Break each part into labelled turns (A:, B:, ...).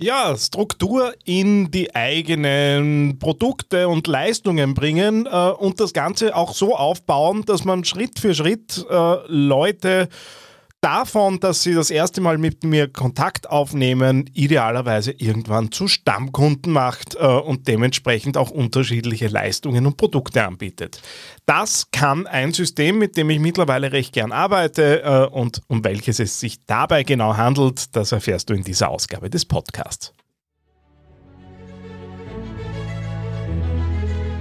A: Ja, Struktur in die eigenen Produkte und Leistungen bringen äh, und das Ganze auch so aufbauen, dass man Schritt für Schritt äh, Leute davon, dass sie das erste Mal mit mir Kontakt aufnehmen, idealerweise irgendwann zu Stammkunden macht äh, und dementsprechend auch unterschiedliche Leistungen und Produkte anbietet. Das kann ein System, mit dem ich mittlerweile recht gern arbeite äh, und um welches es sich dabei genau handelt, das erfährst du in dieser Ausgabe des Podcasts.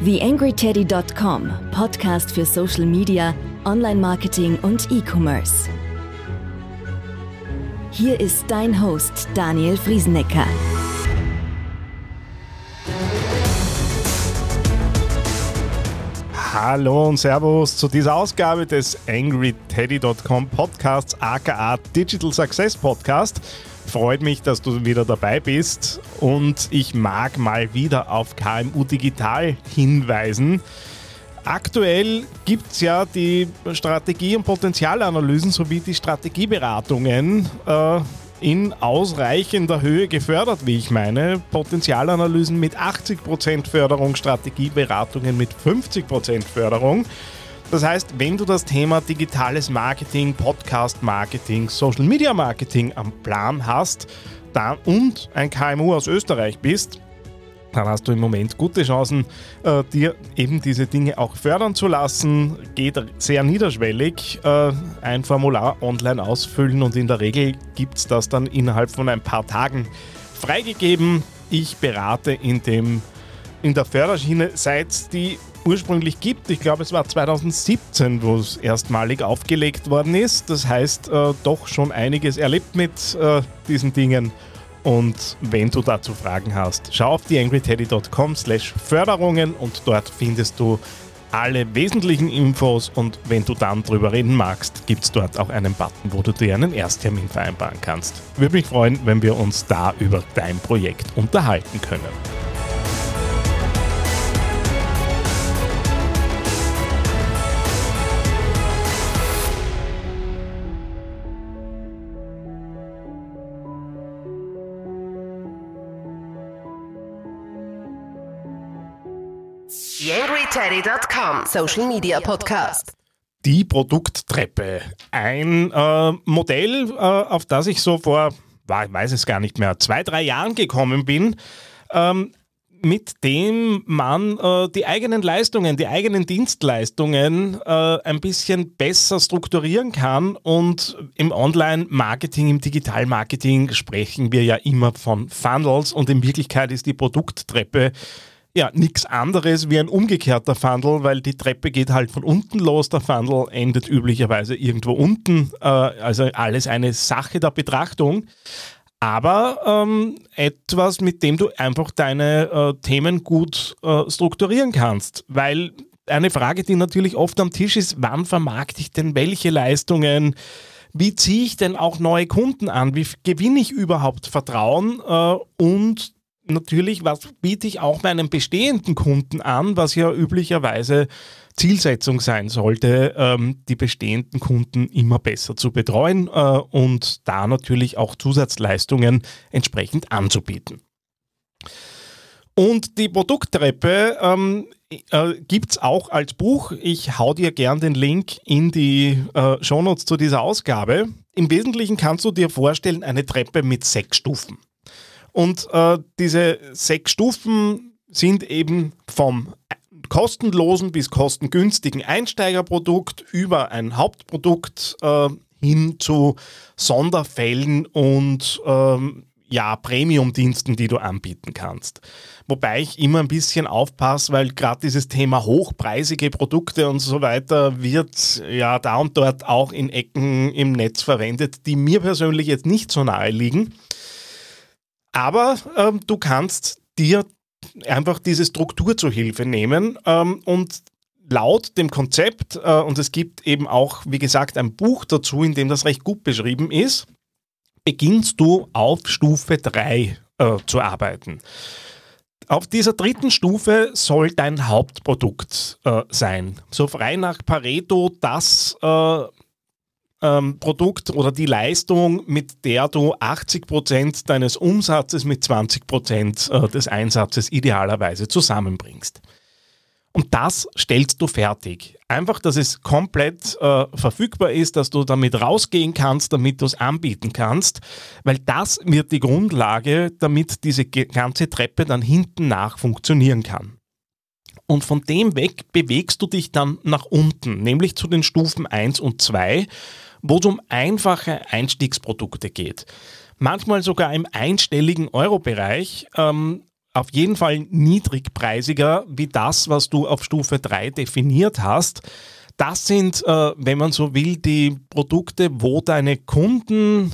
B: TheAngryTeddy.com, Podcast für Social Media, Online-Marketing und E-Commerce. Hier ist dein Host Daniel Friesenecker.
A: Hallo und Servus zu dieser Ausgabe des AngryTeddy.com Podcasts, aka Digital Success Podcast. Freut mich, dass du wieder dabei bist und ich mag mal wieder auf KMU Digital hinweisen. Aktuell gibt es ja die Strategie- und Potenzialanalysen sowie die Strategieberatungen äh, in ausreichender Höhe gefördert, wie ich meine. Potenzialanalysen mit 80% Förderung, Strategieberatungen mit 50% Förderung. Das heißt, wenn du das Thema digitales Marketing, Podcast-Marketing, Social-Media-Marketing am Plan hast dann, und ein KMU aus Österreich bist, dann hast du im Moment gute Chancen, äh, dir eben diese Dinge auch fördern zu lassen. Geht sehr niederschwellig. Äh, ein Formular online ausfüllen und in der Regel gibt es das dann innerhalb von ein paar Tagen freigegeben. Ich berate in, dem, in der Förderschiene, seit die ursprünglich gibt. Ich glaube, es war 2017, wo es erstmalig aufgelegt worden ist. Das heißt, äh, doch schon einiges erlebt mit äh, diesen Dingen. Und wenn du dazu Fragen hast, schau auf theangryteddy.com slash Förderungen und dort findest du alle wesentlichen Infos und wenn du dann drüber reden magst, gibt es dort auch einen Button, wo du dir einen Ersttermin vereinbaren kannst. Würde mich freuen, wenn wir uns da über dein Projekt unterhalten können.
C: TheAngryTeddy.com Social Media Podcast.
A: Die Produkttreppe. Ein äh, Modell, äh, auf das ich so vor, ich weiß es gar nicht mehr, zwei, drei Jahren gekommen bin. Ähm, mit dem man äh, die eigenen Leistungen, die eigenen Dienstleistungen äh, ein bisschen besser strukturieren kann. Und im Online-Marketing, im Digital-Marketing sprechen wir ja immer von Funnels und in Wirklichkeit ist die Produkttreppe ja nichts anderes wie ein umgekehrter Funnel, weil die Treppe geht halt von unten los, der Funnel endet üblicherweise irgendwo unten, äh, also alles eine Sache der Betrachtung. Aber ähm, etwas, mit dem du einfach deine äh, Themen gut äh, strukturieren kannst, weil eine Frage, die natürlich oft am Tisch ist, wann vermarkte ich denn welche Leistungen? Wie ziehe ich denn auch neue Kunden an? Wie gewinne ich überhaupt Vertrauen? Äh, und natürlich, was biete ich auch meinen bestehenden Kunden an, was ja üblicherweise Zielsetzung sein sollte, ähm, die bestehenden Kunden immer besser zu betreuen äh, und da natürlich auch Zusatzleistungen entsprechend anzubieten. Und die Produkttreppe ähm, äh, gibt es auch als Buch. Ich hau dir gern den Link in die äh, Shownotes zu dieser Ausgabe. Im Wesentlichen kannst du dir vorstellen, eine Treppe mit sechs Stufen. Und äh, diese sechs Stufen sind eben vom kostenlosen bis kostengünstigen Einsteigerprodukt über ein Hauptprodukt äh, hin zu Sonderfällen und ähm, ja, Premium-Diensten, die du anbieten kannst. Wobei ich immer ein bisschen aufpasse, weil gerade dieses Thema hochpreisige Produkte und so weiter wird ja da und dort auch in Ecken im Netz verwendet, die mir persönlich jetzt nicht so nahe liegen. Aber ähm, du kannst dir einfach diese Struktur zu Hilfe nehmen ähm, und laut dem Konzept, äh, und es gibt eben auch, wie gesagt, ein Buch dazu, in dem das recht gut beschrieben ist, beginnst du auf Stufe 3 äh, zu arbeiten. Auf dieser dritten Stufe soll dein Hauptprodukt äh, sein. So frei nach Pareto das äh, ähm, Produkt oder die Leistung, mit der du 80 Prozent deines Umsatzes mit 20 Prozent äh, des Einsatzes idealerweise zusammenbringst. Und das stellst du fertig. Einfach, dass es komplett äh, verfügbar ist, dass du damit rausgehen kannst, damit du es anbieten kannst, weil das wird die Grundlage, damit diese ganze Treppe dann hinten nach funktionieren kann. Und von dem weg bewegst du dich dann nach unten, nämlich zu den Stufen 1 und 2, wo es um einfache Einstiegsprodukte geht. Manchmal sogar im einstelligen Euro-Bereich, ähm, auf jeden Fall niedrigpreisiger wie das, was du auf Stufe 3 definiert hast. Das sind, äh, wenn man so will, die Produkte, wo deine Kunden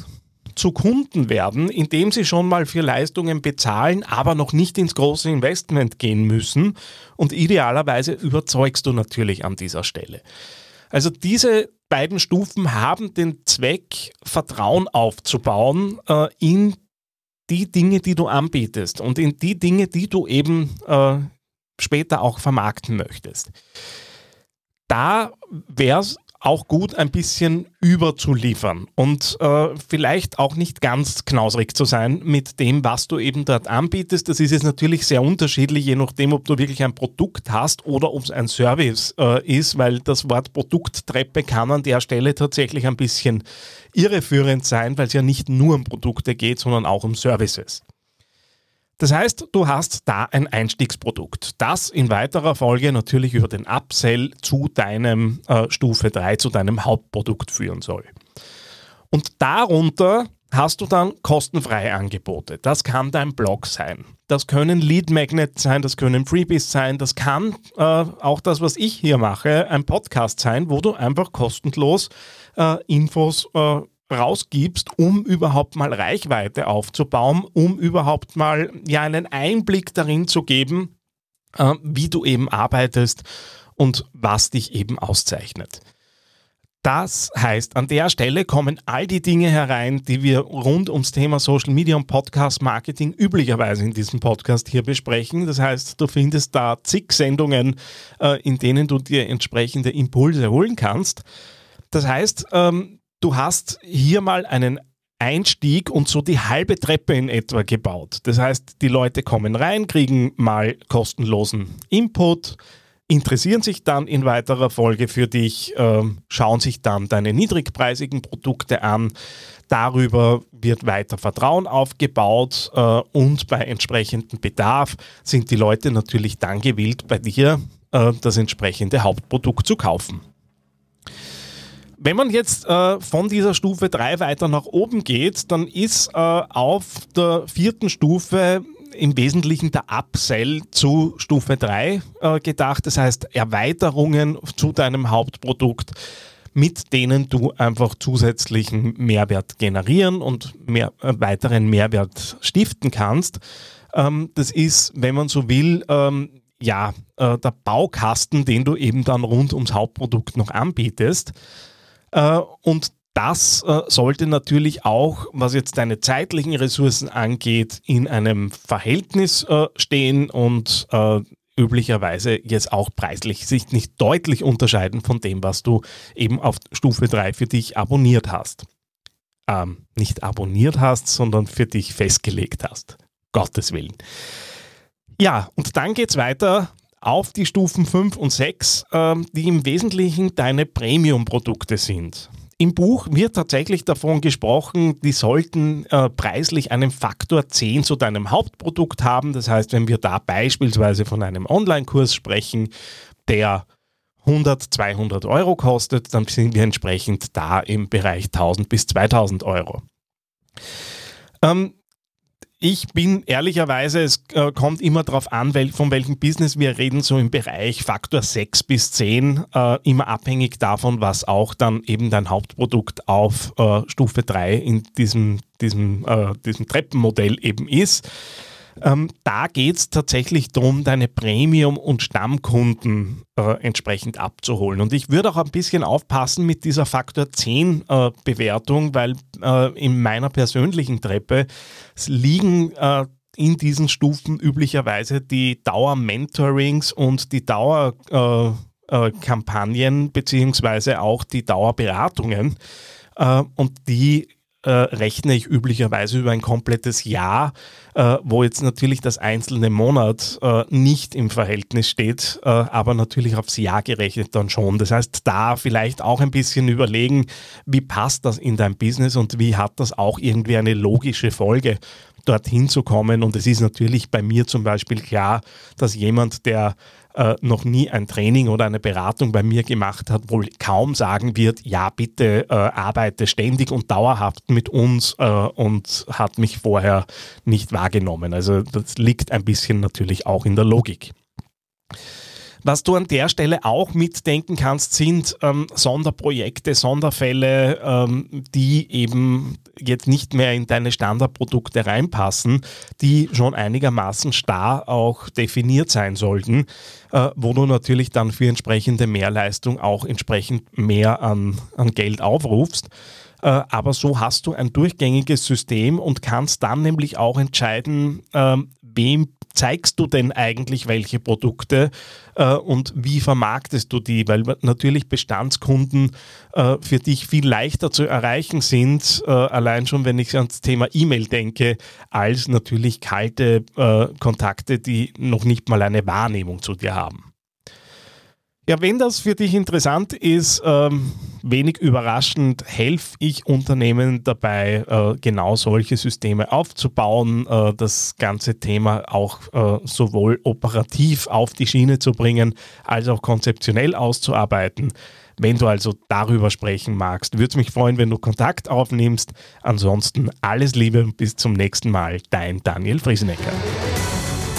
A: zu Kunden werden, indem sie schon mal für Leistungen bezahlen, aber noch nicht ins große Investment gehen müssen. Und idealerweise überzeugst du natürlich an dieser Stelle. Also diese beiden Stufen haben den Zweck, Vertrauen aufzubauen äh, in die Dinge, die du anbietest und in die Dinge, die du eben äh, später auch vermarkten möchtest. Da wäre es auch gut ein bisschen überzuliefern und äh, vielleicht auch nicht ganz knausrig zu sein mit dem, was du eben dort anbietest. Das ist jetzt natürlich sehr unterschiedlich, je nachdem, ob du wirklich ein Produkt hast oder ob es ein Service äh, ist, weil das Wort Produkttreppe kann an der Stelle tatsächlich ein bisschen irreführend sein, weil es ja nicht nur um Produkte geht, sondern auch um Services. Das heißt, du hast da ein Einstiegsprodukt, das in weiterer Folge natürlich über den Upsell zu deinem äh, Stufe 3, zu deinem Hauptprodukt führen soll. Und darunter hast du dann kostenfreie Angebote. Das kann dein Blog sein. Das können Lead Magnets sein, das können Freebies sein, das kann äh, auch das, was ich hier mache, ein Podcast sein, wo du einfach kostenlos äh, Infos äh, rausgibst, um überhaupt mal Reichweite aufzubauen, um überhaupt mal ja einen Einblick darin zu geben, äh, wie du eben arbeitest und was dich eben auszeichnet. Das heißt, an der Stelle kommen all die Dinge herein, die wir rund ums Thema Social Media und Podcast Marketing üblicherweise in diesem Podcast hier besprechen. Das heißt, du findest da zig Sendungen, äh, in denen du dir entsprechende Impulse holen kannst. Das heißt, ähm, du hast hier mal einen Einstieg und so die halbe Treppe in etwa gebaut. Das heißt, die Leute kommen rein, kriegen mal kostenlosen Input, interessieren sich dann in weiterer Folge für dich, äh, schauen sich dann deine niedrigpreisigen Produkte an. Darüber wird weiter Vertrauen aufgebaut äh, und bei entsprechendem Bedarf sind die Leute natürlich dann gewillt, bei dir äh, das entsprechende Hauptprodukt zu kaufen. Wenn man jetzt äh, von dieser Stufe 3 weiter nach oben geht, dann ist äh, auf der vierten Stufe im Wesentlichen der Upsell zu Stufe 3 äh, gedacht. Das heißt Erweiterungen zu deinem Hauptprodukt, mit denen du einfach zusätzlichen Mehrwert generieren und mehr, äh, weiteren Mehrwert stiften kannst. Ähm, das ist, wenn man so will, ähm, ja, äh, der Baukasten, den du eben dann rund ums Hauptprodukt noch anbietest. Äh, und das äh, sollte natürlich auch, was jetzt deine zeitlichen Ressourcen angeht, in einem Verhältnis äh, stehen und üblicherweise jetzt auch preislich sich nicht deutlich unterscheiden von dem, was du eben auf Stufe 3 für dich abonniert hast. Ähm, nicht abonniert hast, sondern für dich festgelegt hast. Gottes Willen. Ja, und dann geht es weiter auf die Stufen 5 und 6, äh, die im Wesentlichen deine Premium-Produkte sind. Im Buch wird tatsächlich davon gesprochen, die sollten äh, preislich einen Faktor 10 zu deinem Hauptprodukt haben. Das heißt, wenn wir da beispielsweise von einem Online-Kurs sprechen, der 100, 200 Euro kostet, dann sind wir entsprechend da im Bereich 1000 bis 2000 Euro. Ähm, ich bin ehrlicherweise, es äh, kommt immer darauf an, von welchem Business wir reden, so im Bereich Faktor 6 bis 10, äh, immer abhängig davon, was auch dann eben dein Hauptprodukt auf äh, Stufe 3 in diesem, diesem, diesem Treppenmodell eben ist. Ähm, da geht es tatsächlich darum, deine Premium- und Stammkunden äh, entsprechend abzuholen. Und ich würde auch ein bisschen aufpassen mit dieser Faktor 10 äh, Bewertung, weil äh, in meiner persönlichen Treppe liegen äh, in diesen Stufen üblicherweise die Dauer-Mentorings und die Dauer- äh, äh, beziehungsweise auch die Dauerberatungen und die äh, rechne ich üblicherweise über ein komplettes Jahr, äh, wo jetzt natürlich das einzelne Monat äh, nicht im Verhältnis steht, äh, aber natürlich aufs Jahr gerechnet dann schon. Das heißt, da vielleicht auch ein bisschen überlegen, wie passt das in dein Business und wie hat das auch irgendwie eine logische Folge dorthin zu kommen. Und es ist natürlich bei mir zum Beispiel klar, dass jemand, der äh, noch nie ein Training oder eine Beratung bei mir gemacht hat, wohl kaum sagen wird, ja bitte äh, arbeite ständig und dauerhaft mit uns äh, und hat mich vorher nicht wahrgenommen. Also das liegt ein bisschen natürlich auch in der Logik. Was du an der Stelle auch mitdenken kannst, sind ähm, Sonderprojekte, Sonderfälle, ähm, die eben jetzt nicht mehr in deine Standardprodukte reinpassen, die schon einigermaßen starr auch definiert sein sollten, äh, wo du natürlich dann für entsprechende Mehrleistung auch entsprechend mehr an, an Geld aufrufst. Äh, aber so hast du ein durchgängiges System und kannst dann nämlich auch entscheiden, ähm, wem zeigst du denn eigentlich welche Produkte äh, und wie vermarktest du die? Weil natürlich Bestandskunden äh, für dich viel leichter zu erreichen sind, äh, allein schon wenn ich ans Thema E-Mail denke, als natürlich kalte äh, Kontakte, die noch nicht mal eine Wahrnehmung zu dir haben. Ja, wenn das für dich interessant ist, ähm, wenig überraschend helfe ich Unternehmen dabei, äh, genau solche Systeme aufzubauen, äh, das ganze Thema auch äh, sowohl operativ auf die Schiene zu bringen, als auch konzeptionell auszuarbeiten. Wenn du also darüber sprechen magst, würde es mich freuen, wenn du Kontakt aufnimmst. Ansonsten alles Liebe und bis zum nächsten Mal. Dein Daniel Friesenecker.